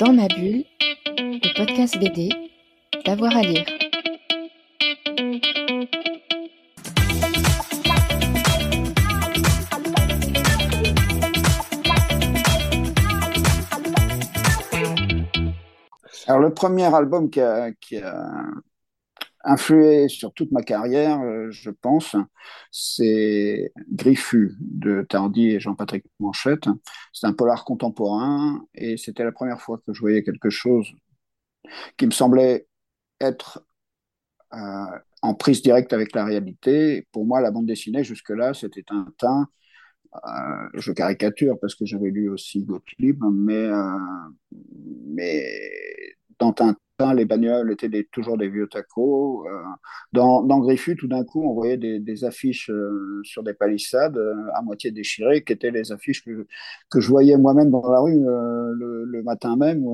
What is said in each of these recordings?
Dans ma bulle, le podcast BD, d'avoir à lire. Alors le premier album qui qui a influé sur toute ma carrière, euh, je pense, c'est Griffu de Tardy et Jean-Patrick Manchette. C'est un polar contemporain et c'était la première fois que je voyais quelque chose qui me semblait être euh, en prise directe avec la réalité. Pour moi, la bande dessinée, jusque-là, c'était un teint. Euh, je caricature parce que j'avais lu aussi Gottlieb, mais, euh, mais dans Tintin, les bagnoles étaient toujours des vieux tacos. Euh, dans, dans Griffu, tout d'un coup, on voyait des, affiches euh, sur des palissades euh, à moitié déchirées, qui étaient les affiches que, je voyais moi-même dans la rue le, matin même.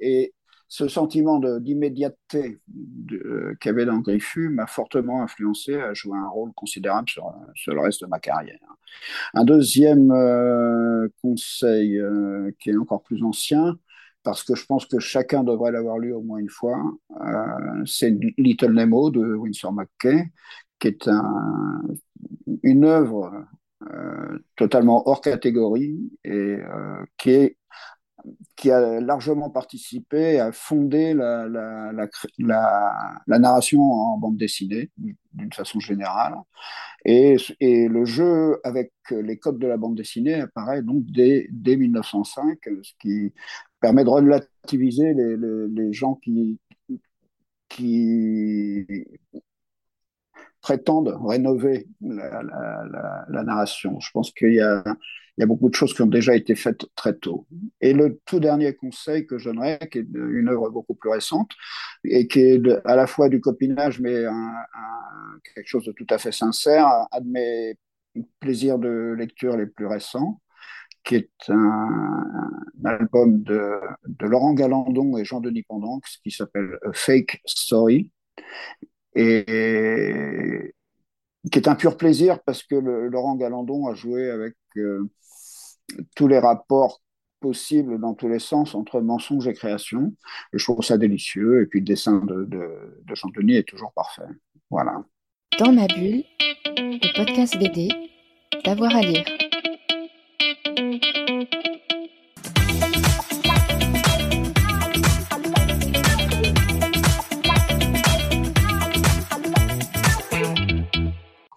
et ce sentiment d'immédiateté qu'il y avait dans Griffu m'a fortement influencé à jouer un rôle considérable sur, le reste de ma carrière. Un deuxième conseil qui est encore plus ancien, parce que je pense que chacun devrait l'avoir lu au moins une fois. Euh, c'est Little Nemo de Winsor McKay, qui est un, une œuvre euh, totalement hors catégorie et euh, qui, est, qui a largement participé à fonder la, la, narration en bande dessinée d'une façon générale. Et, et, le jeu avec les codes de la bande dessinée apparaît donc dès, dès 1905, ce qui permet de relativiser les, les, gens qui, qui prétendent rénover la, la, la, narration. Je pense qu'il y a, il y a beaucoup de choses qui ont déjà été faites très tôt. Et le tout dernier conseil que je donnerais, qui est une œuvre beaucoup plus récente, et qui est à la fois du copinage, mais quelque chose de tout à fait sincère, un de mes plaisirs de lecture les plus récents, qui est un, album de, Laurent Galandon et Jean-Denis Pendanx, qui s'appelle Fake Story, et qui est un pur plaisir parce que Laurent Galandon a joué avec tous les rapports possibles dans tous les sens entre mensonge et création. Et je trouve ça délicieux. Et puis le dessin de, de, de Jean Denis est toujours parfait. Voilà. Dans ma bulle, le podcast BD, d'avoir à lire.